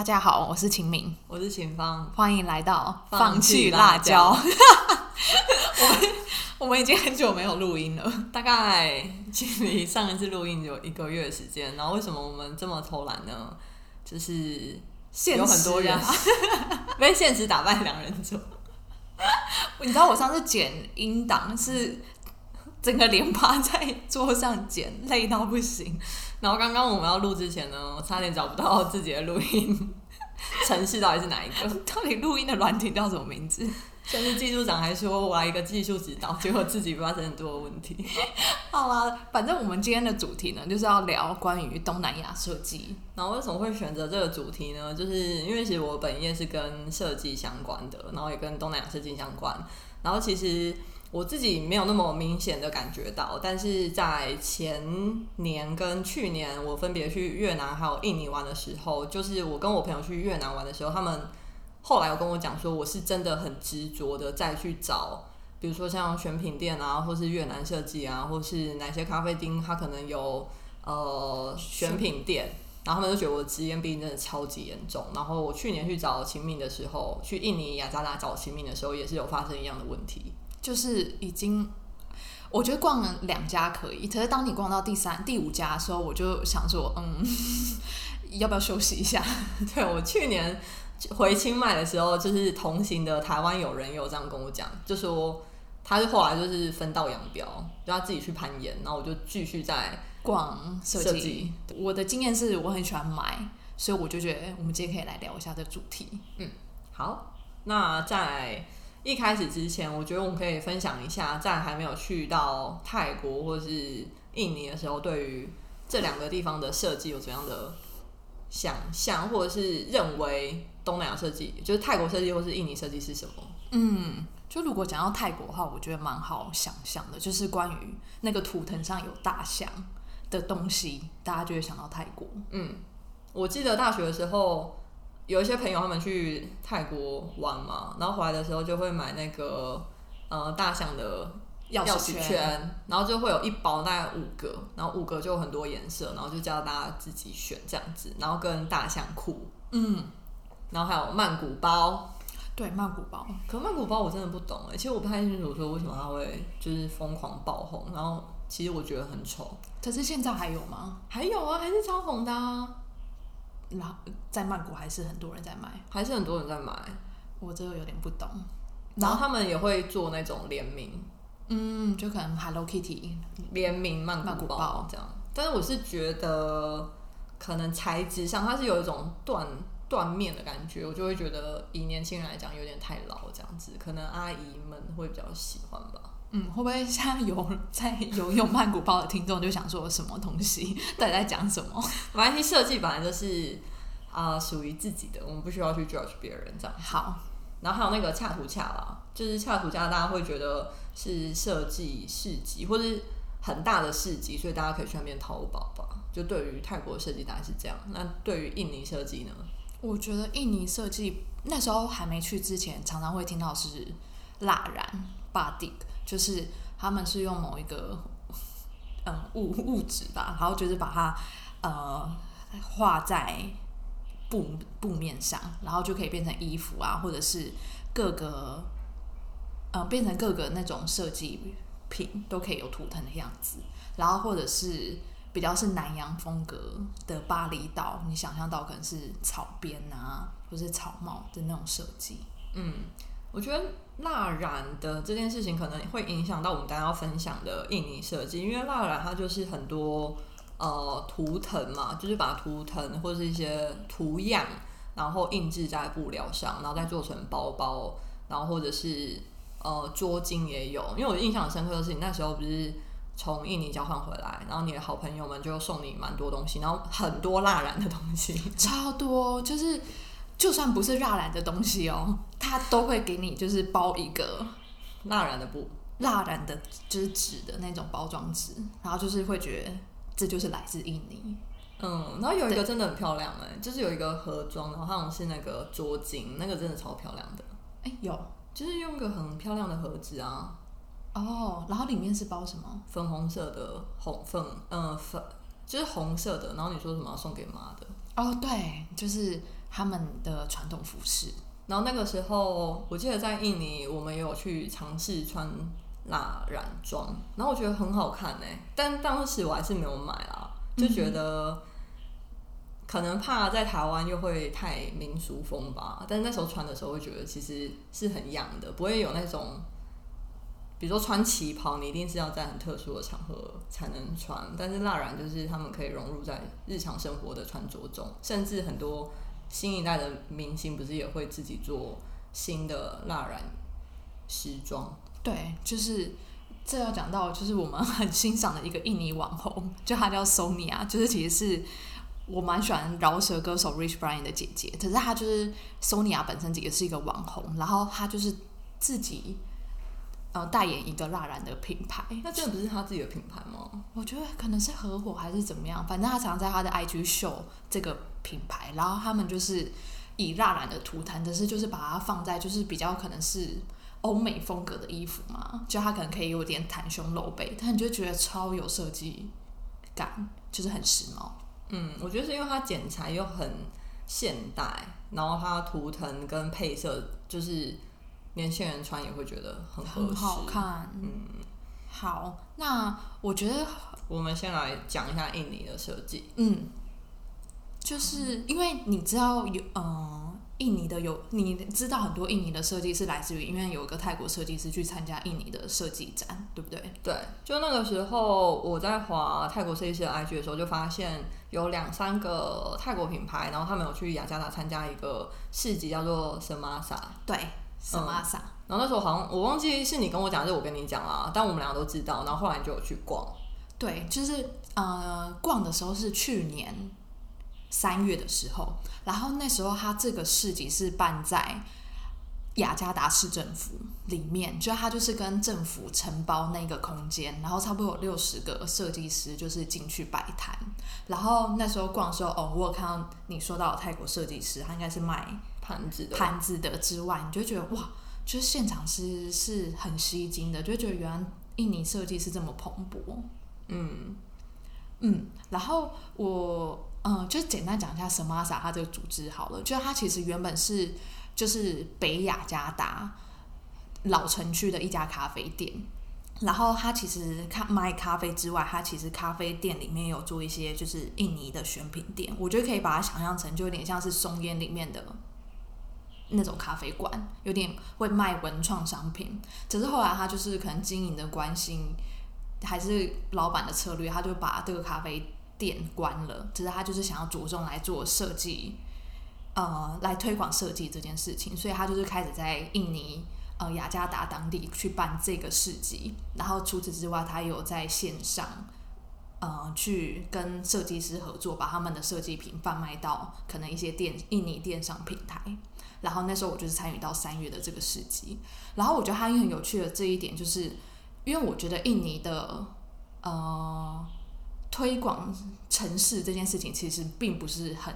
大家好，我是秦明，我是秦芳，欢迎来到放弃辣椒 我们我们已经很久没有录音了，大概距离上一次录音有一个月的时间。然后为什么我们这么偷懒呢？就是现有很多人 被现实打败两人组。你知道我上次剪音档是整个连趴在桌上剪，累到不行。然后刚刚我们要录之前呢，我差点找不到自己的录音 城市到底是哪一个。到底录音的软体叫什么名字？甚至技术长还说我来一个技术指导，结果自己发生很多的问题。好啦，反正我们今天的主题呢，就是要聊关于东南亚设计。然后为什么会选择这个主题呢？就是因为其实我本业是跟设计相关的，然后也跟东南亚设计相关。然后其实我自己没有那么明显的感觉到，但是在前年跟去年我分别去越南还有印尼玩的时候，就是我跟我朋友去越南玩的时候，他们后来有跟我讲说，我是真的很执着的再去找。比如说像选品店啊，或是越南设计啊，或是哪些咖啡厅，它可能有呃选品店，然后他们就觉得我的职业病真的超级严重。然后我去年去找秦明的时候，去印尼雅加达找秦明的时候，也是有发生一样的问题。就是已经，我觉得逛了两家可以，可是当你逛到第三、第五家的时候，我就想说，嗯，要不要休息一下？对我去年回清迈的时候，就是同行的台湾友人也有这样跟我讲，就说他是后来就是分道扬镳，就他自己去攀岩，然后我就继续在逛设计。我的经验是我很喜欢买，所以我就觉得我们今天可以来聊一下这个主题。嗯好，那在一开始之前，我觉得我们可以分享一下，在还没有去到泰国或是印尼的时候，对于这两个地方的设计有怎样的想象，或者是认为东南亚设计，就是泰国设计或是印尼设计是什么？嗯，就如果讲到泰国的话，我觉得蛮好想象的，就是关于那个图腾上有大象的东西，大家就会想到泰国。嗯，我记得大学的时候，有一些朋友他们去泰国玩嘛，然后回来的时候就会买那个呃大象的钥匙匙圈，然后就会有一包大概五个，然后五个就有很多颜色，然后就叫大家自己选这样子，然后跟大象裤，嗯，然后还有曼谷包。对，曼谷包。可曼谷包我真的不懂哎，其实我不太清楚说为什么它会就是疯狂爆红，然后其实我觉得很丑。可是现在还有吗？还有啊，还是超红的啊，然后在曼谷还是很多人在买，还是很多人在买。我这个有点不懂。然后他们也会做那种联名，嗯，就可能 Hello Kitty 联名曼曼谷包谷包这样。但是我是觉得，可能材质上它是有一种缎缎面的感觉，我就会觉得以年轻人来讲有点太老这样子，可能阿姨们会比较喜欢吧。嗯，会不会现在有在游泳曼谷包的听众就想说什么东西，到底在讲什么？没关系，设计本来就是啊属于自己的，我们不需要去 judge 别人这样。好，然后还有那个恰图恰啦，就是恰图恰，大家会觉得是设计市集或是很大的市集，所以大家可以去那边淘宝吧。就对于泰国设计大概是这样，那对于印尼设计呢？我觉得印尼设计那时候还没去之前，常常会听到是蜡染 batik，就是他们是用某一个 嗯物物质吧，然后就是把它呃画在布布面上，然后就可以变成衣服啊，或者是各个呃变成各个那种设计品都可以有图腾的样子，然后或者是。比较是南洋风格的巴厘岛，你想象到可能是草编啊，或是草帽的那种设计。嗯，我觉得蜡染的这件事情可能会影响到我们大家要分享的印尼设计，因为蜡染它就是很多呃图腾嘛，就是把图腾或是一些图样，然后印制在布料上，然后再做成包包，然后或者是呃桌巾也有。因为我印象深刻的是，你那时候不是。从印尼交换回来，然后你的好朋友们就送你蛮多东西，然后很多蜡染的东西，超多，就是就算不是蜡染的东西哦，它都会给你就是包一个蜡染的布，蜡染的就是纸的那种包装纸，然后就是会觉得这就是来自印尼。嗯，然后有一个真的很漂亮哎，就是有一个盒装，然后好像是那个桌巾，那个真的超漂亮的。哎，有，就是用个很漂亮的盒子啊。哦，然后里面是包什么？粉红色的红粉，嗯，粉就是红色的。然后你说什么要送给妈的？哦，对，就是他们的传统服饰。然后那个时候，我记得在印尼，我们有去尝试穿蜡染装，然后我觉得很好看哎，但当时我还是没有买啦，就觉得可能怕在台湾又会太民俗风吧。但是那时候穿的时候，会觉得其实是很洋的，不会有那种，比如说穿旗袍，你一定是要在很特殊的场合才能穿。但是蜡染就是他们可以融入在日常生活的穿着中，甚至很多。新一代的明星不是也会自己做新的蜡染时装？对，就是这要讲到，就是我们很欣赏的一个印尼网红，就她叫 Sonia，就是其实是我蛮喜欢饶舌歌手 Rich Brian 的姐姐，可是她就是 Sonia 本身也是一个网红，然后她就是自己。呃，代言一个蜡染的品牌，那这个不是他自己的品牌吗？我觉得可能是合伙还是怎么样，反正他常在他的 IG show 这个品牌，然后他们就是以蜡染的图腾，只是就是把它放在就是比较可能是欧美风格的衣服嘛，就它可能可以有点袒胸露背，但你就觉得超有设计感，就是很时髦。嗯，我觉得是因为它剪裁又很现代，然后它图腾跟配色就是。年轻人穿也会觉得很很好看。嗯，好，那我觉得我们先来讲一下印尼的设计。嗯，就是因为你知道有，嗯，印尼的有，你知道很多印尼的设计是来自于，因为有一个泰国设计师去参加印尼的设计展，对不对？对，就那个时候我在华泰国设计师的 IG 的时候，就发现有两三个泰国品牌，然后他们有去雅加达参加一个市集，叫做神马什么啥？然后那时候好像我忘记是你跟我讲，还是我跟你讲啦？但我们两个都知道。然后后来就有去逛。对，就是呃，逛的时候是去年三月的时候。然后那时候他这个市集是办在雅加达市政府里面，就他就是跟政府承包那个空间，然后差不多有六十个设计师就是进去摆摊。然后那时候逛的时候，哦，我有看到你说到泰国设计师，他应该是卖。盘子的盘子的之外，你就觉得哇，就是现场是是很吸睛的，就觉得原来印尼设计是这么蓬勃。嗯嗯，然后我嗯，就简单讲一下神马萨它这个组织好了，就它其实原本是就是北雅加达老城区的一家咖啡店，然后它其实咖卖咖啡之外，它其实咖啡店里面有做一些就是印尼的选品店，我觉得可以把它想象成就有点像是松烟里面的。那种咖啡馆有点会卖文创商品，只是后来他就是可能经营的关心，还是老板的策略，他就把这个咖啡店关了。只是他就是想要着重来做设计，呃，来推广设计这件事情，所以他就是开始在印尼呃雅加达当地去办这个市集。然后除此之外，他有在线上呃去跟设计师合作，把他们的设计品贩卖到可能一些电印尼电商平台。然后那时候我就是参与到三月的这个市集，然后我觉得它很有趣的这一点，就是因为我觉得印尼的呃推广城市这件事情其实并不是很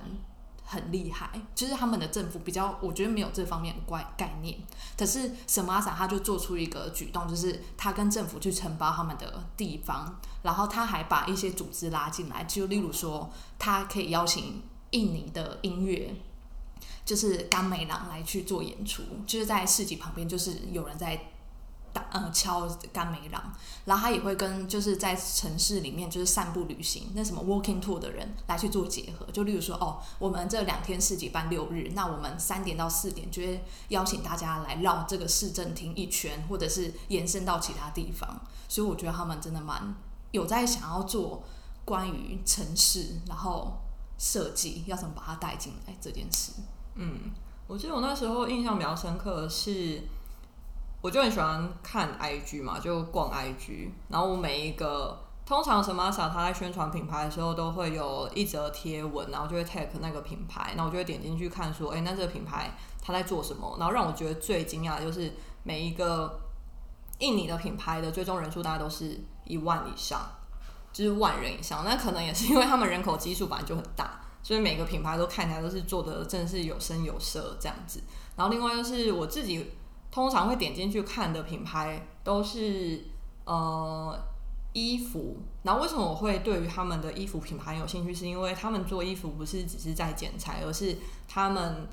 很厉害，就是他们的政府比较，我觉得没有这方面概概念。可是神马萨他就做出一个举动，就是他跟政府去承包他们的地方，然后他还把一些组织拉进来，就例如说他可以邀请印尼的音乐。就是甘美郎来去做演出，就是在市集旁边，就是有人在打呃敲甘美郎，然后他也会跟就是在城市里面就是散步旅行那什么 walking tour 的人来去做结合，就例如说哦，我们这两天市集办六日，那我们三点到四点就会邀请大家来绕这个市政厅一圈，或者是延伸到其他地方，所以我觉得他们真的蛮有在想要做关于城市然后设计要怎么把它带进来这件事。嗯，我记得我那时候印象比较深刻的是，我就很喜欢看 IG 嘛，就逛 IG，然后我每一个通常什么啥他在宣传品牌的时候都会有一则贴文，然后就会 tag 那个品牌，那我就会点进去看说，哎，那这个品牌他在做什么？然后让我觉得最惊讶的就是每一个印尼的品牌的追踪人数大概都是一万以上，就是万人以上，那可能也是因为他们人口基数本来就很大。所以每个品牌都看起来都是做的真的是有声有色这样子，然后另外就是我自己通常会点进去看的品牌都是呃衣服，然后为什么我会对于他们的衣服品牌有兴趣？是因为他们做衣服不是只是在剪裁，而是他们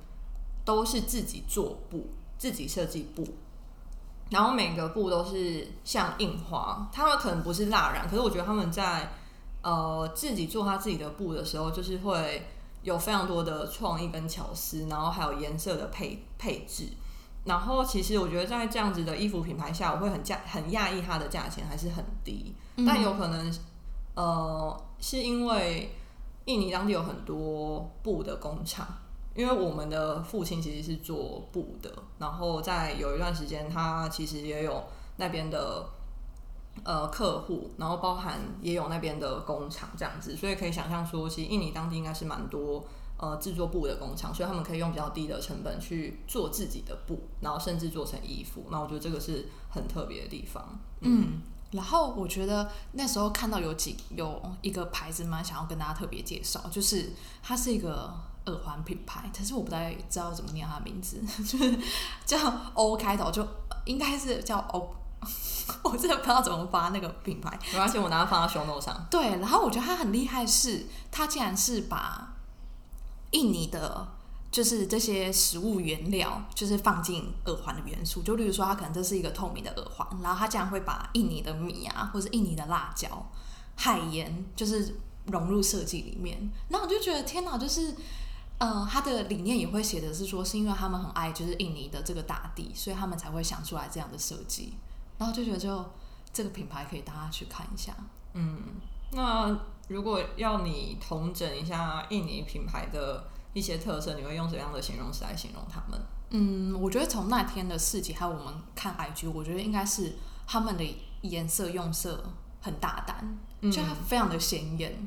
都是自己做布，自己设计布，然后每个布都是像印花，他们可能不是蜡染，可是我觉得他们在呃自己做他自己的布的时候，就是会有非常多的创意跟巧思，然后还有颜色的配配置。然后其实我觉得在这样子的衣服品牌下，我会很价很讶异它的价钱还是很低，但有可能呃是因为印尼当地有很多布的工厂，因为我们的父亲其实是做布的，然后在有一段时间他其实也有那边的呃客户，然后包含也有那边的工厂这样子，所以可以想象说，其实印尼当地应该是蛮多。呃，制作布的工厂，所以他们可以用比较低的成本去做自己的布，然后甚至做成衣服。那我觉得这个是很特别的地方。嗯，然后我觉得那时候看到有几有一个牌子蛮想要跟大家特别介绍，就是它是一个耳环品牌，可是我不太知道怎么念它的名字，就是叫 O 开头，就应该是叫 O，我真的不知道怎么发那个品牌。没关系，我拿它放在胸肉上。对，然后我觉得它很厉害，是它竟然是把印尼的，就是这些食物原料，就是放进耳环的元素。就例如说，它可能这是一个透明的耳环，然后它竟然会把印尼的米啊，或是印尼的辣椒、海盐，就是融入设计里面。然后我就觉得天哪，就是，呃，它的理念也会写的是说，是因为他们很爱就是印尼的这个大地，所以他们才会想出来这样的设计。然后就觉得，就这个品牌可以大家去看一下。嗯，那。如果要你统整一下印尼品牌的一些特色，你会用怎样的形容词来形容他们？嗯，我觉得从那天的市集还有我们看 IG，我觉得应该是他们的颜色用色很大胆，就它非常的鲜艳。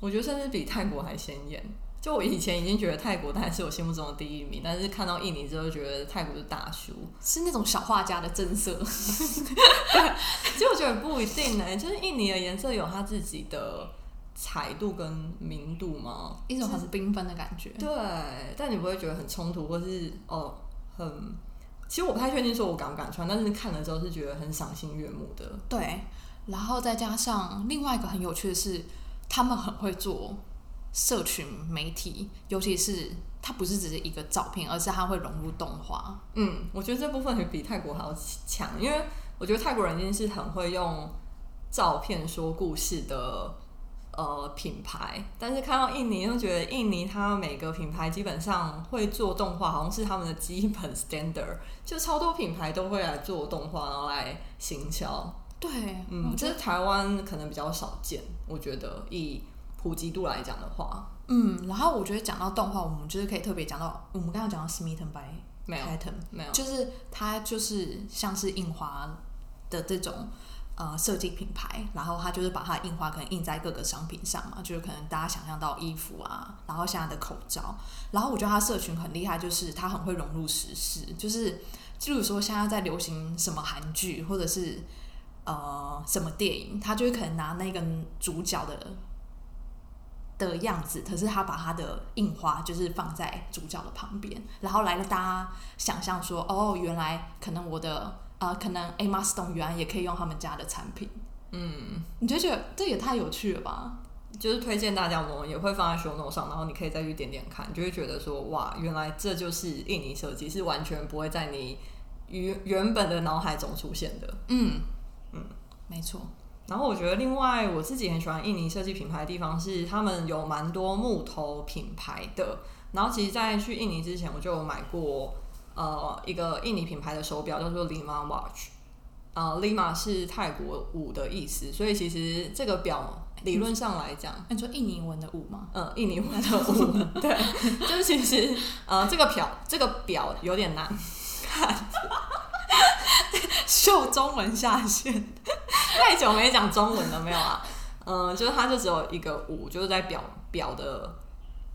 我觉得甚至比泰国还显眼。就我以前已经觉得泰国当然是我心目中的第一名，但是看到印尼之后，觉得泰国是大叔，是那种小画家的增色。其实我觉得不一定呢，就是印尼的颜色有它自己的。彩度跟明度吗？一种很缤纷的感觉。对，但你不会觉得很冲突，或是哦，很……其实我不太确定说我敢不敢穿，但是看了之后是觉得很赏心悦目的。对，然后再加上另外一个很有趣的是，他们很会做社群媒体，尤其是它不是只是一个照片，而是它会融入动画。嗯，我觉得这部分比泰国还要强，因为我觉得泰国人已经是很会用照片说故事的。呃，品牌，但是看到印尼，又觉得印尼它每个品牌基本上会做动画，好像是他们的基本 standard，就超多品牌都会来做动画，然后来行销。对，嗯，这是台湾可能比较少见，我觉得以普及度来讲的话，嗯，然后我觉得讲到动画，我们就是可以特别讲到，我们刚刚讲到 Smitten by 没有 Pattern，没有，就是它就是像是印花的这种。呃，设计品牌，然后他就是把它印花可能印在各个商品上嘛，就是可能大家想象到衣服啊，然后现在的口罩，然后我觉得他社群很厉害，就是他很会融入时事，就是例如说现在在流行什么韩剧或者是呃什么电影，他就会可能拿那个主角的的样子，可是他把他的印花就是放在主角的旁边，然后来了大家想象说，哦，原来可能我的。啊，可能 A m a Stone 原来也可以用他们家的产品，嗯，你就觉得这也太有趣了吧？就是推荐大家，我们也会放在 show note 上，然后你可以再去点点看，就会觉得说，哇，原来这就是印尼设计，是完全不会在你原原本的脑海中出现的。嗯嗯，没错。然后我觉得另外我自己很喜欢印尼设计品牌的地方是，他们有蛮多木头品牌的。然后其实，在去印尼之前，我就有买过。呃，一个印尼品牌的手表叫做 Lima Watch，呃，Lima 是泰国舞的意思，所以其实这个表理论上来讲，你说印尼文的舞吗？嗯，印尼文的舞，对，就是其实呃，这个表这个表有点难看，秀中文下线，太久没讲中文了，没有啊？嗯，就是它就只有一个五，就是在表表的。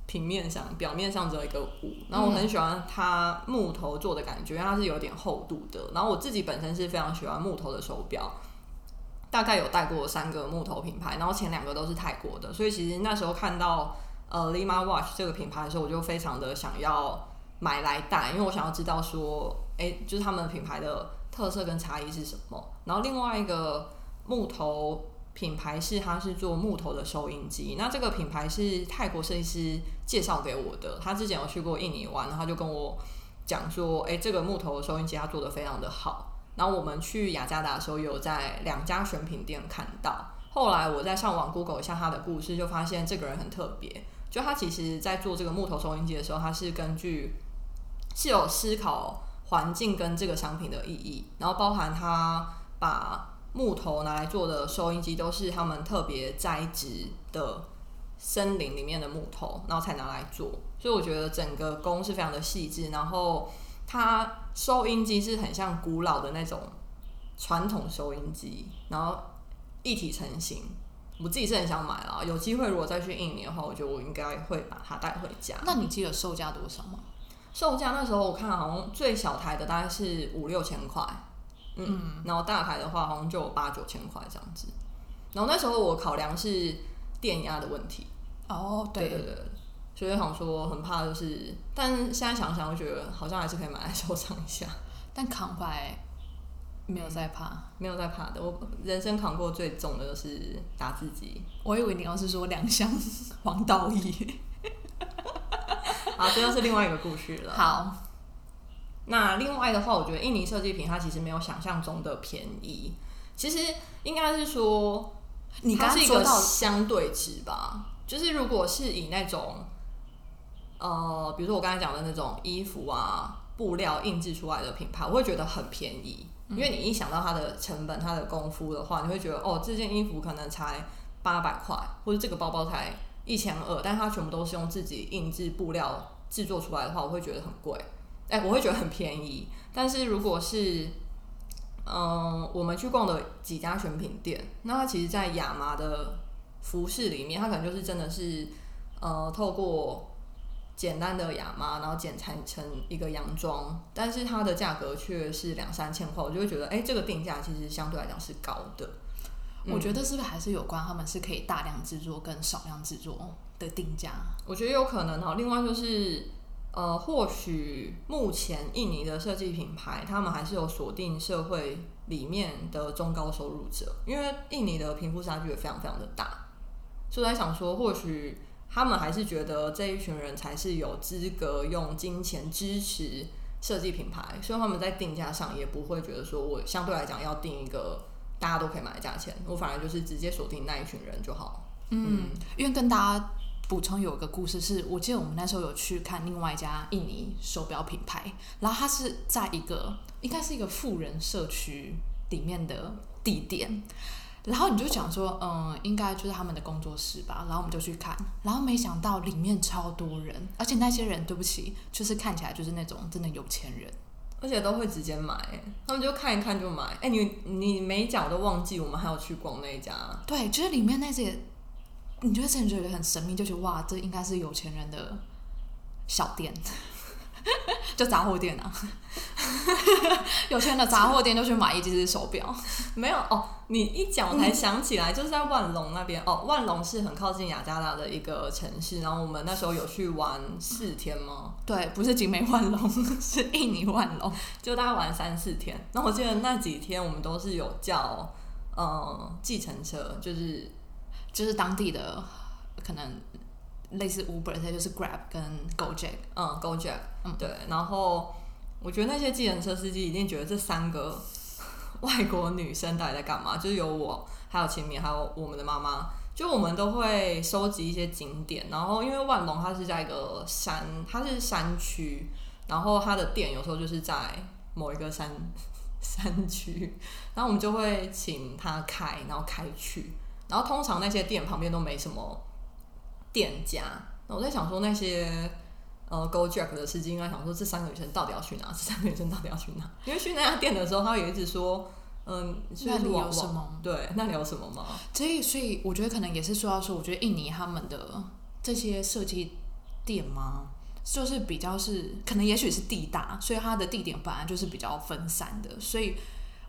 平面上，表面上只有一个五，然后我很喜欢它木头做的感觉，因为它是有点厚度的。然后我自己本身是非常喜欢木头的手表，大概有戴过三个木头品牌，然后前两个都是泰国的，所以其实那时候看到呃 Lima Watch 这个品牌的时候，我就非常的想要买来戴，因为我想要知道说，哎，就是他们品牌的特色跟差异是什么。然后另外一个木头。品牌是它是做木头的收音机，那这个品牌是泰国设计师介绍给我的，他之前有去过印尼玩，然后就跟我讲说，哎、这个木头的收音机他做的非常的好。然后我们去雅加达的时候，有在两家选品店看到。后来我在上网 Google 一下他的故事，就发现这个人很特别。就他其实在做这个木头收音机的时候，他是根据是有思考环境跟这个商品的意义，然后包含他把木头拿来做的收音机都是他们特别栽植的森林里面的木头，然后才拿来做。所以我觉得整个工是非常的细致，然后它收音机是很像古老的那种传统收音机，然后一体成型。我自己是很想买啊，有机会如果再去印尼的话，我觉得我应该会把它带回家。那你记得售价多少吗？售价那时候我看好像最小台的大概是五六千块，嗯，然后大台的话好像就有八九千块这样子。然后那时候我考量是电压的问题，哦，对对对，所以想说很怕就是，但是现在想想，我觉得好像还是可以买来收藏一下，但扛回来没有在怕。没有在怕的。我人生扛过最重的就是打字机。我以为你要是说两箱 黄道益。好，这又是另外一个故事了。好，那另外的话，我觉得印尼设计品它其实没有想象中的便宜，其实应该是说你刚它是一个刚说到相对值吧。就是如果是以那种呃，比如说我刚才讲的那种衣服啊、布料印制出来的品牌，我会觉得很便宜，因为你一想到它的成本、它的功夫的话，你会觉得哦，这件衣服可能才八百块，或者这个包包才一千二，但它全部都是用自己印制布料制作出来的话，我会觉得很贵。哎、我会觉得很便宜。但是如果是嗯，我们去逛的几家选品店，那它其实，在亚麻的服饰里面，它可能就是真的是呃，透过简单的亚麻，然后剪裁成一个洋装，但是它的价格却是两三千块，我就会觉得，哎、这个定价其实相对来讲是高的。我觉得是不是还是有关他们是可以大量制作跟少量制作的定价？我觉得有可能哈。另外就是，呃，或许目前印尼的设计品牌，他们还是有锁定社会里面的中高收入者，因为印尼的贫富差距也非常非常的大，所以我在想说，或许他们还是觉得这一群人才是有资格用金钱支持设计品牌，所以他们在定价上也不会觉得说我相对来讲要定一个大家都可以买的价钱，我反而就是直接锁定那一群人就好。嗯，因为跟大家补充有一个故事是，我记得我们那时候有去看另外一家印尼手表品牌，然后它是在一个应该是一个富人社区里面的地点。然后你就讲说，嗯，应该就是他们的工作室吧。然后我们就去看，然后没想到里面超多人，而且那些人，对不起，就是看起来就是那种真的有钱人。而且都会直接买，他们就看一看就买。哎、你你没讲我都忘记，我们还有去逛那一家。对，就是里面那些，你就会真的觉得很神秘，就觉得哇，这应该是有钱人的小店，就杂货店啊。有钱的杂货店就去买一只手表，没有哦，你一讲我才想起来，就是在万隆那边哦。万隆是很靠近雅加达的一个城市，然后我们那时候有去玩四天吗？对，不是景美万隆，是印尼万隆。就大概玩三四天。那我记得那几天我们都是有叫嗯计程车，就是就是当地的可能类似 Uber，它就是 Grab 跟 Gojek。嗯 GoJack，嗯对。然后我觉得那些计程车司机一定觉得这三个 外国女生到底在干嘛？就是有我，还有秦敏，还有我们的妈妈。就我们都会收集一些景点，然后因为万隆它是在一个山，它是山区，然后它的店有时候就是在某一个山 山区，然后我们就会请他开，然后开去，然后通常那些店旁边都没什么店家，那我在想说那些呃 Go Jack 的司机应该想说这三个女生到底要去哪？这三个女生到底要去哪？因为去那家店的时候，他有一直说，嗯，那里有什么？对，那里有什么吗？所以，所以我觉得可能也是说到说，我觉得印尼他们的这些设计店嘛，就是比较是可能也许是地大，所以它的地点本来就是比较分散的，所以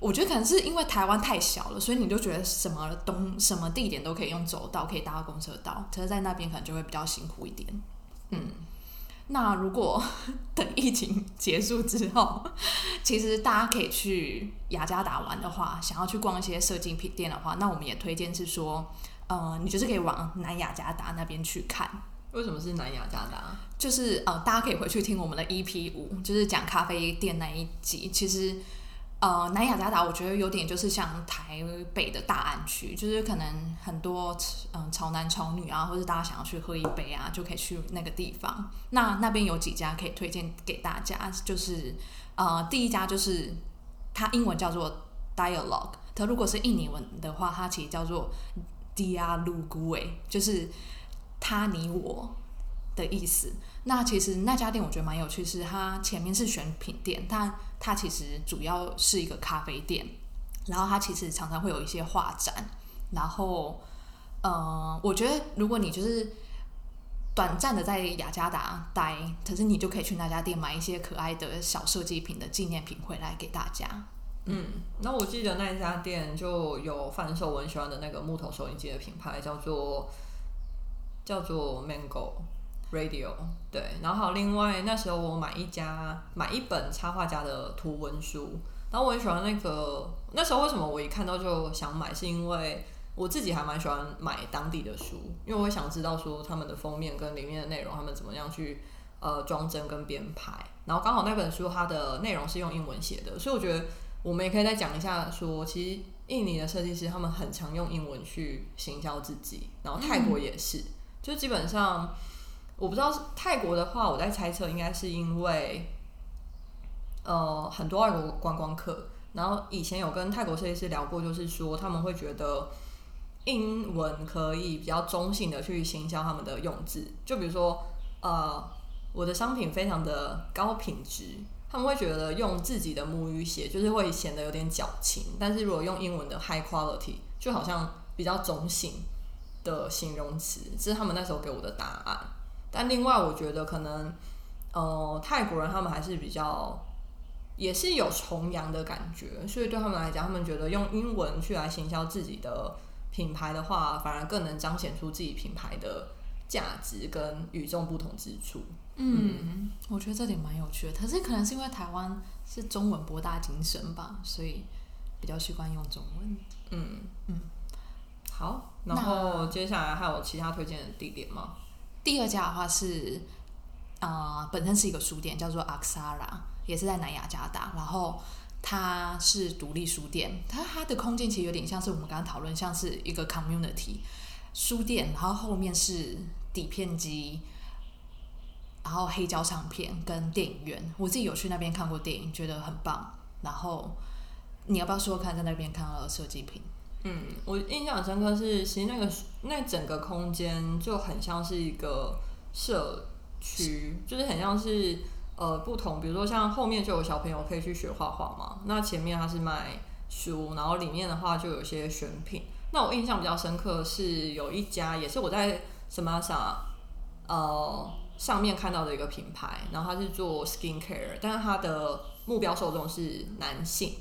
我觉得可能是因为台湾太小了，所以你就觉得什么东什么地点都可以用走道，可以搭公车到，可是在那边可能就会比较辛苦一点。嗯，那如果 等疫情结束之后，其实大家可以去雅加达玩的话，想要去逛一些设计品店的话，那我们也推荐是说，呃，你就是可以往南雅加达那边去看。为什么是南雅加达？就是呃，大家可以回去听我们的 EP 五，就是讲咖啡店那一集。其实呃，南雅加达我觉得有点就是像台北的大安区，就是可能很多嗯潮男潮女啊，或者大家想要去喝一杯啊，就可以去那个地方。那那边有几家可以推荐给大家，就是呃，第一家就是它英文叫做 Dialogue，它如果是印尼文的话，它其实叫做 Dialogue，就是他你我的意思。那其实那家店我觉得蛮有趣，是它前面是选品店，但它其实主要是一个咖啡店。然后它其实常常会有一些画展。然后，呃，我觉得如果你就是短暂的在雅加达待，可是你就可以去那家店买一些可爱的小设计品的纪念品回来给大家。嗯，那我记得那一家店就有贩售我很喜欢的那个木头收音机的品牌，叫做叫做 Mango Radio。对，然后还有另外那时候我买一家买一本插画家的图文书，然后我很喜欢那个那时候为什么我一看到就想买，是因为我自己还蛮喜欢买当地的书，因为我会想知道说他们的封面跟里面的内容，他们怎么样去呃装帧跟编排，然后刚好那本书它的内容是用英文写的，所以我觉得。我们也可以再讲一下，说其实印尼的设计师他们很常用英文去行销自己，然后泰国也是，就基本上我不知道是泰国的话，我在猜测应该是因为呃很多外国观光客，然后以前有跟泰国设计师聊过，就是说他们会觉得英文可以比较中性的去行销他们的用字，就比如说呃我的商品非常的高品质。他们会觉得用自己的母语写就是会显得有点矫情，但是如果用英文的 high quality 就好像比较中性的形容词，这是他们那时候给我的答案。但另外我觉得可能，呃，泰国人他们还是比较也是有崇洋的感觉，所以对他们来讲，他们觉得用英文去来行销自己的品牌的话，反而更能彰显出自己品牌的价值跟与众不同之处。嗯，我觉得这点蛮有趣的。可是可能是因为台湾是中文博大精深吧，所以比较习惯用中文。嗯嗯，好。然后接下来还有其他推荐的地点吗？第二家的话是，呃，本身是一个书店，叫做 Aksara，也是在南雅加达。然后它是独立书店，它它的空间其实有点像是我们刚刚讨论，像是一个 community 书店，然后后面是底片机。然后黑胶唱片跟电影院，我自己有去那边看过电影，觉得很棒。然后你要不要说看在那边看到的设计品？嗯，我印象深刻是，其实那个那整个空间就很像是一个社区，就是很像是呃不同，比如说像后面就有小朋友可以去学画画嘛，那前面它是卖书，然后里面的话就有些选品。那我印象比较深刻是有一家也是我在什么啥呃。上面看到的一个品牌，然后它是做 skin care，但是它的目标受众是男性，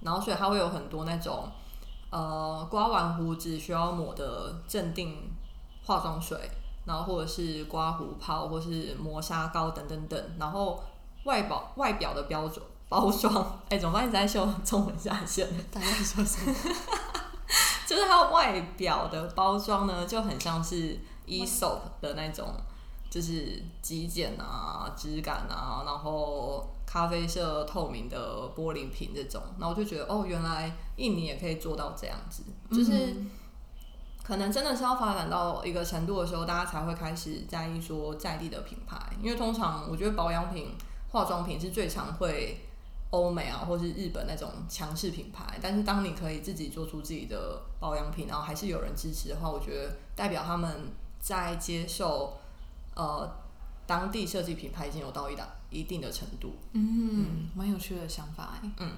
然后所以它会有很多那种呃刮完胡子需要抹的镇定化妆水，然后或者是刮胡泡或是磨砂膏等等等，然后外表外表的标准包装，哎，怎么办？你在秀中文下线？大家说什么？就是它外表的包装呢，就很像是 e soap 的那种。就是极简啊，质感啊，然后咖啡色透明的玻璃瓶这种，那我就觉得哦，原来印尼也可以做到这样子，就是可能真的是要发展到一个程度的时候，大家才会开始在意说在地的品牌，因为通常我觉得保养品、化妆品是最常会欧美啊，或是日本那种强势品牌，但是当你可以自己做出自己的保养品，然后还是有人支持的话，我觉得代表他们在接受。呃，当地设计品牌已经有到一的一定的程度，嗯，蛮有趣的想法哎，嗯。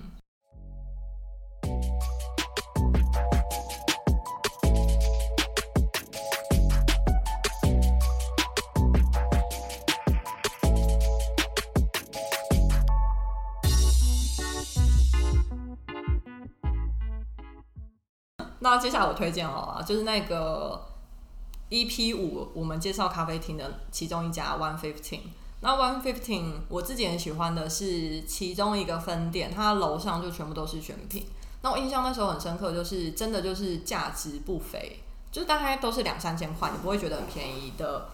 那接下来我推荐好了，就是那个。E.P. 五，我们介绍咖啡厅的其中一家 One Fifteen，那 One Fifteen 我自己很喜欢的是其中一个分店，它楼上就全部都是选品。那我印象那时候很深刻，就是真的就是价值不菲，就是大概都是两三千块，你不会觉得很便宜的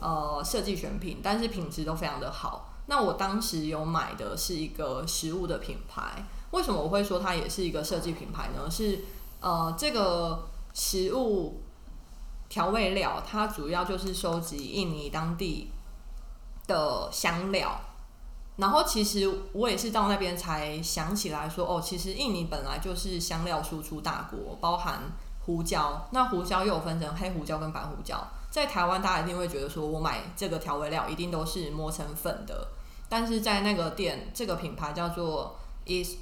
呃设计选品，但是品质都非常的好。那我当时有买的是一个食物的品牌，为什么我会说它也是一个设计品牌呢？是呃这个食物调味料，它主要就是收集印尼当地的香料。然后其实我也是到那边才想起来说，哦，其实印尼本来就是香料输出大国，包含胡椒。那胡椒又分成黑胡椒跟白胡椒。在台湾，大家一定会觉得说我买这个调味料一定都是磨成粉的，但是在那个店，这个品牌叫做 East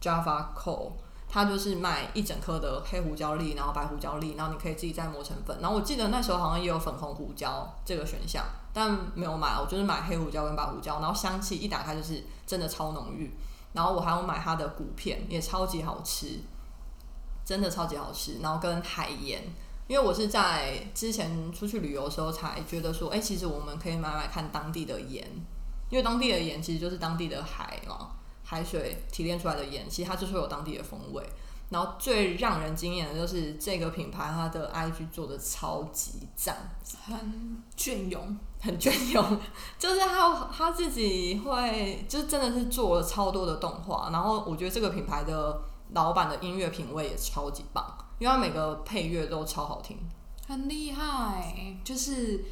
Java Co，它就是卖一整颗的黑胡椒粒，然后白胡椒粒，然后你可以自己再磨成粉。然后我记得那时候好像也有粉红胡椒这个选项。但没有买，我就是买黑胡椒跟白胡椒，然后香气一打开就是真的超浓郁。然后我还有买它的骨片，也超级好吃，真的超级好吃。然后跟海盐，因为我是在之前出去旅游的时候才觉得说，哎，其实我们可以买买看当地的盐，因为当地的盐其实就是当地的海嘛，海水提炼出来的盐，其实它就是有当地的风味。然后最让人惊艳的就是这个品牌，它的 IG 做的超级赞，很隽永。很隽永，就是他他自己会，就是真的是做了超多的动画，然后我觉得这个品牌的老板的音乐品味也超级棒，因为他每个配乐都超好听，很厉害，就是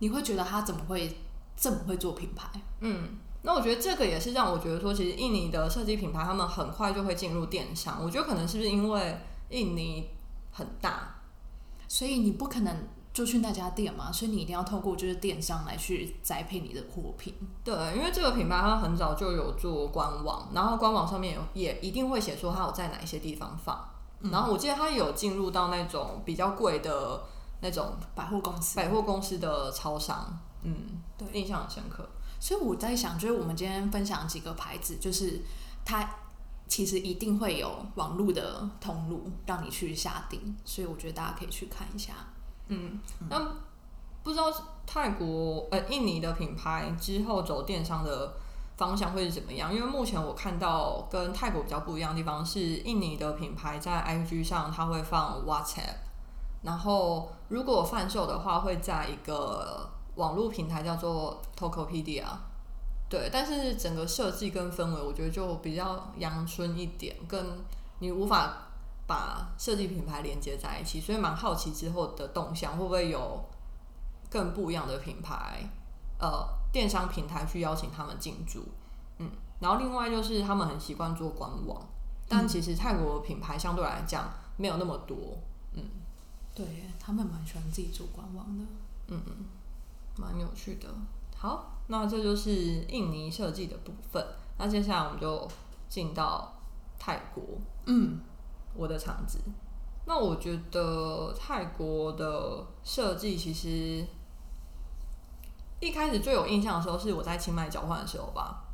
你会觉得他怎么会这么会做品牌？嗯，那我觉得这个也是让我觉得说，其实印尼的设计品牌他们很快就会进入电商，我觉得可能是不是因为印尼很大，所以你不可能。就去那家店嘛，所以你一定要透过就是电商来去栽培你的货品。对，因为这个品牌它很早就有做官网，然后官网上面也一定会写说它有在哪一些地方放。然后我记得它有进入到那种比较贵的那种百货公司、百货公司的超商。嗯，对，印象很深刻。所以我在想，就是我们今天分享几个牌子，就是它其实一定会有网络的通路让你去下定，所以我觉得大家可以去看一下。嗯，那不知道泰国呃印尼的品牌之后走电商的方向会是怎么样？因为目前我看到跟泰国比较不一样的地方是，印尼的品牌在 IG 上它会放 WhatsApp，然后如果贩售的话会在一个网络平台叫做 Tokopedia，对，但是整个设计跟氛围我觉得就比较阳春一点，跟你无法。把设计品牌连接在一起，所以蛮好奇之后的动向会不会有更不一样的品牌，呃，电商平台去邀请他们进驻，嗯，然后另外就是他们很习惯做官网，但其实泰国品牌相对来讲没有那么多，嗯，对他们蛮喜欢自己做官网的，嗯嗯，蛮有趣的。好，那这就是印尼设计的部分，那接下来我们就进到泰国，嗯。我的场子，那我觉得泰国的设计其实一开始最有印象的时候是我在清迈交换的时候吧。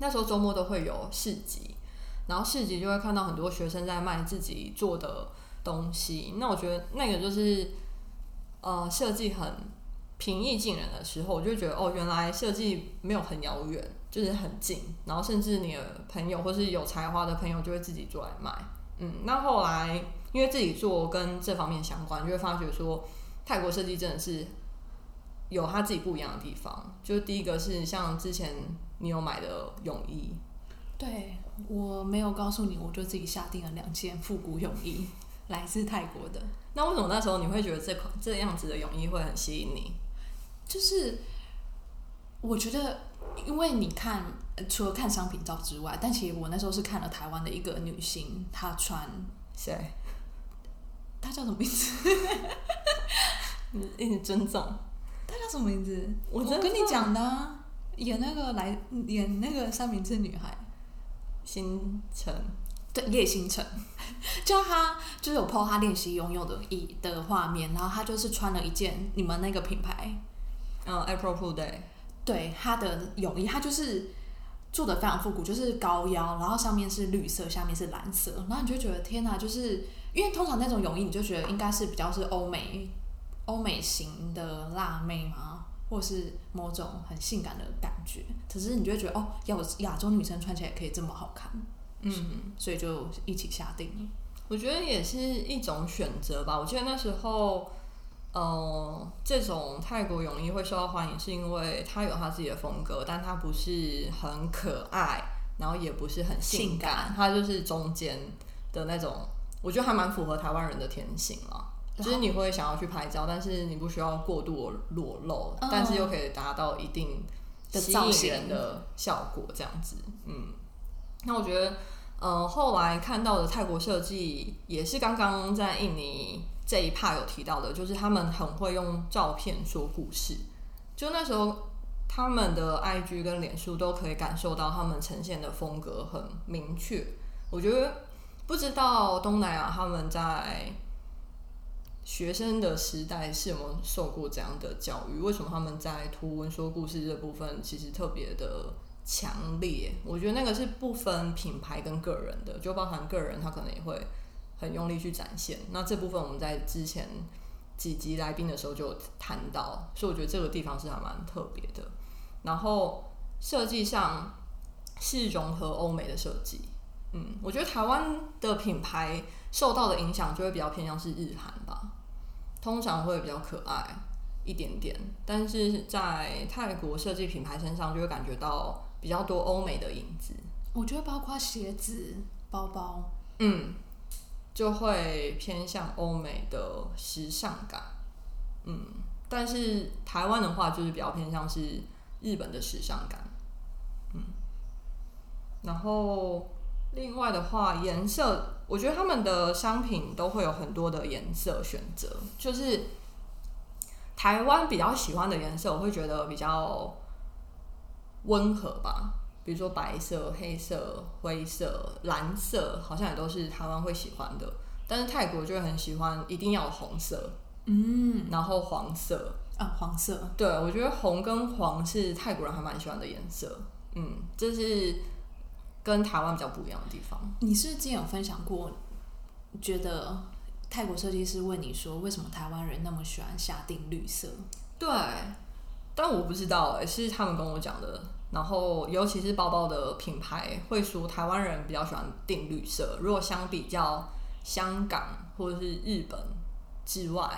那时候周末都会有市集，然后市集就会看到很多学生在卖自己做的东西。那我觉得那个就是呃设计很平易近人的时候，我就觉得哦，原来设计没有很遥远，就是很近。然后甚至你的朋友或是有才华的朋友就会自己做来卖。嗯，那后来因为自己做跟这方面相关，就会发觉说泰国设计真的是有他自己不一样的地方。就第一个是像之前你有买的泳衣，对我没有告诉你，我就自己下定了两件复古泳衣，来自泰国的。那为什么那时候你会觉得这款这样子的泳衣会很吸引你？就是我觉得，因为你看。除了看商品照之外，但其实我那时候是看了台湾的一个女星，她穿谁？她叫什么名字？一直尊重。她叫什么名字？我跟你讲的，演那个来演那个三明治女孩，星辰。对，叶星辰。就她就是有 po 她练习游泳的一的画面，然后她就是穿了一件你们那个品牌，嗯，April Fool Day。对，她的泳衣，她就是。做的非常复古，就是高腰，然后上面是绿色，下面是蓝色，然后你就觉得天哪，就是因为通常那种泳衣，你就觉得应该是比较是欧美欧美型的辣妹嘛，或是某种很性感的感觉。可是你就会觉得哦，亚亚洲女生穿起来可以这么好看，嗯，所以就一起下定了。我觉得也是一种选择吧。我记得那时候，呃，这种泰国泳衣会受到欢迎，是因为它有它自己的风格，但它不是很可爱，然后也不是很性性感它就是中间的那种。我觉得还蛮符合台湾人的天性了。就是你会想要去拍照，但是你不需要过度裸露，嗯但是又可以达到一定的吸引人的效果，这样子。嗯，那我觉得，呃，后来看到的泰国设计也是刚刚在印尼这一帕有提到的，就是他们很会用照片说故事。就那时候，他们的 IG 跟脸书都可以感受到他们呈现的风格很明确。我觉得不知道东南亚他们在学生的时代是有没有受过这样的教育？为什么他们在图文说故事这部分其实特别的强烈？我觉得那个是不分品牌跟个人的，就包含个人他可能也会很用力去展现。那这部分我们在之前几集来宾的时候就有谈到，所以我觉得这个地方是还蛮特别的。然后设计上是融合欧美的设计，嗯，我觉得台湾的品牌受到的影响就会比较偏向是日韩吧，通常会比较可爱一点点，但是在泰国设计品牌身上就会感觉到比较多欧美的影子，我觉得包括鞋子、包包，嗯，就会偏向欧美的时尚感，嗯，但是台湾的话就是比较偏向是日本的时尚感，嗯，然后另外的话颜色，我觉得他们的商品都会有很多的颜色选择，就是台湾比较喜欢的颜色，我会觉得比较温和吧，比如说白色、黑色、灰色、蓝色，好像也都是台湾会喜欢的。但是泰国就会很喜欢，一定要有红色，嗯，然后黄色。啊，黄色，对，我觉得红跟黄是泰国人还蛮喜欢的颜色。嗯，这是跟台湾比较不一样的地方。你是之前有分享过，觉得泰国设计师问你说，为什么台湾人那么喜欢下定绿色？对，但我不知道哎、是他们跟我讲的。然后，尤其是包包的品牌会说，台湾人比较喜欢定绿色。如果相比较香港或者是日本之外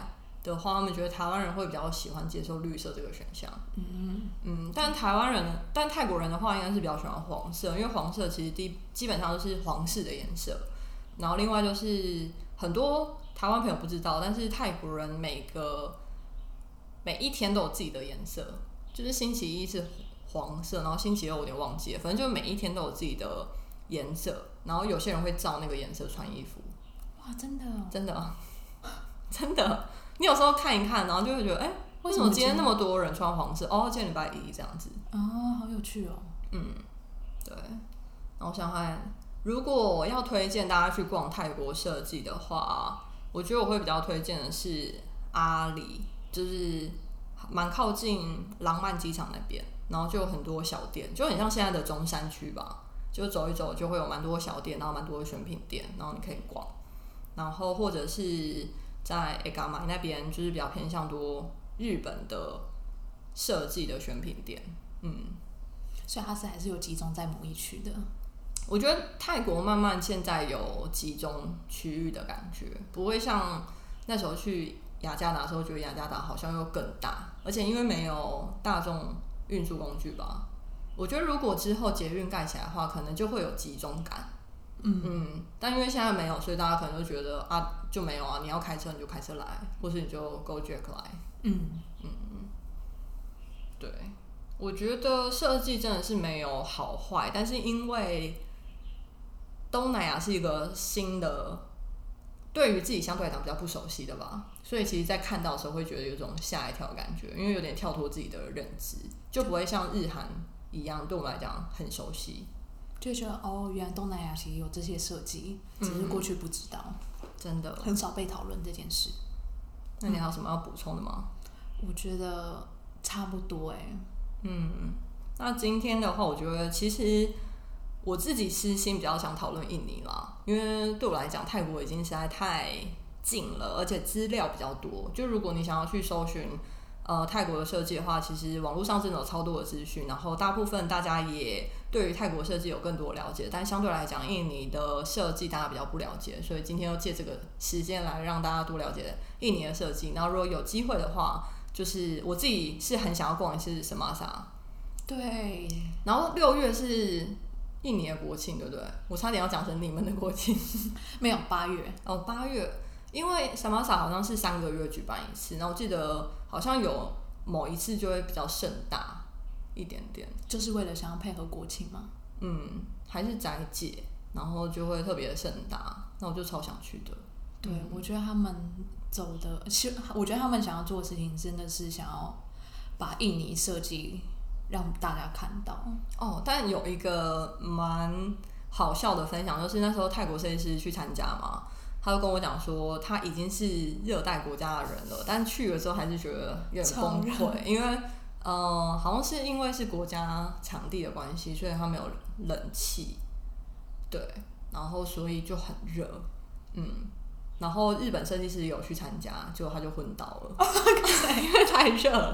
的话，他们觉得台湾人会比较喜欢接受绿色这个选项。嗯，嗯，但台湾人，但泰国人的话，应该是比较喜欢黄色，因为黄色其实基基本上都是皇室的颜色。然后另外就是很多台湾朋友不知道，但是泰国人每个每一天都有自己的颜色，就是星期一是黄色，然后星期二我有点忘记了，反正就每一天都有自己的颜色。然后有些人会照那个颜色穿衣服，哇，真的哦，真的，真的。你有时候看一看，然后就会觉得，哎、为什么今天那么多人穿黄色？哦，今天礼拜一这样子。哦，好有趣哦。嗯，对。然后我想想看，如果要推荐大家去逛泰国设计的话，我觉得我会比较推荐的是阿里，就是蛮靠近浪漫机场那边，然后就有很多小店，就很像现在的中山区吧。就走一走就会有蛮多小店，然后蛮多的选品店，然后你可以逛。然后或者是在 a g a m a 那边，就是比较偏向多日本的设计的选品店，嗯。所以它是还是有集中在某一区的。我觉得泰国慢慢现在有集中区域的感觉，不会像那时候去雅加达的时候，觉得雅加达好像又更大，而且因为没有大众运输工具吧，我觉得如果之后捷运盖起来的话，可能就会有集中感。嗯嗯，但因为现在没有，所以大家可能就觉得啊，就没有啊，你要开车你就开车来，或是你就 Go Jack 来。嗯，对，我觉得设计真的是没有好坏，但是因为东南亚是一个新的，对于自己相对来讲比较不熟悉的吧，所以其实，在看到的时候会觉得有种吓一跳的感觉，因为有点跳脱自己的认知，就不会像日韩一样对我们来讲很熟悉。就觉得哦，原来东南亚其实有这些设计，只是过去不知道，真的，很少被讨论这件事。那你还有什么要补充的吗？我觉得差不多哎。嗯，那今天的话，我觉得其实我自己私心比较想讨论印尼啦，因为对我来讲，泰国已经实在太近了，而且资料比较多。就如果你想要去搜寻呃泰国的设计的话，其实网络上真的有超多的资讯，然后大部分大家也对于泰国设计有更多的了解，但相对来讲，印尼的设计大家比较不了解，所以今天要借这个时间来让大家多了解印尼的设计。然后如果有机会的话，就是我自己是很想要逛一次神马莎，对，然后六月是印尼的国庆，对不对？我差点要讲成你们的国庆。没有八月，哦，八月，因为萨玛萨好像是三个月举办一次，然后我记得好像有某一次就会比较盛大一点点，就是为了想要配合国庆嘛。嗯，还是斋戒，然后就会特别盛大，那我就超想去的。对，我觉得他们走的，其实我觉得他们想要做的事情真的是想要把印尼设计让大家看到。哦，但有一个蛮好笑的分享，就是那时候泰国设计师去参加嘛，他就跟我讲说，他已经是热带国家的人了，但去了之后还是觉得有点崩溃，因为呃，好像是因为是国家场地的关系，所以他没有冷气，对，然后所以就很热，嗯。然后日本设计师有去参加，结果他就昏倒了，因为太热了。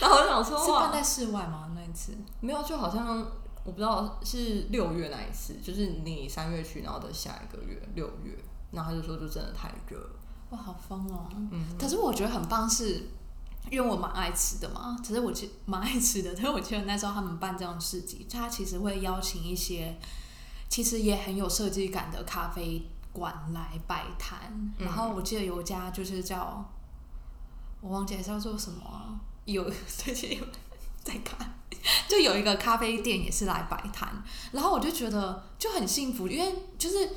然后我就想说，是办在室外吗？那一次？没有，就好像我不知道是六月那一次，就是你三月去，然后的下一个月六月，然后他就说就真的太热了。哇，好疯哦！嗯，可是我觉得很棒是，因为我蛮爱吃的嘛。只是我记蛮爱吃的，但是我记得那时候他们办这种市集，他其实会邀请一些其实也很有设计感的咖啡馆来摆摊。嗯然后我记得有一家就是叫，我忘记了叫做什么啊、有 最近有在看。就有一个咖啡店也是来摆摊，然后我就觉得就很幸福，因为就是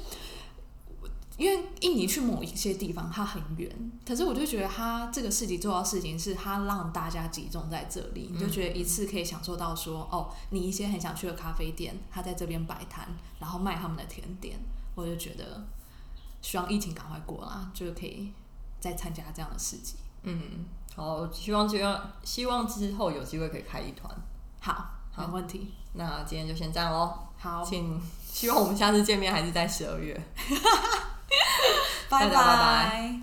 因为印尼去某一些地方它很远，可是我就觉得它这个事情做到事情是它让大家集中在这里，你就觉得一次可以享受到说哦，你一些很想去的咖啡店，它在这边摆摊，然后卖他们的甜点，我就觉得希望疫情赶快过啦，就是可以再参加这样的市集。嗯，好，希望希望希望之后有机会可以开一团。好，没问题。那今天就先这样喽，好，请希望我们下次见面还是在十二月。拜拜拜拜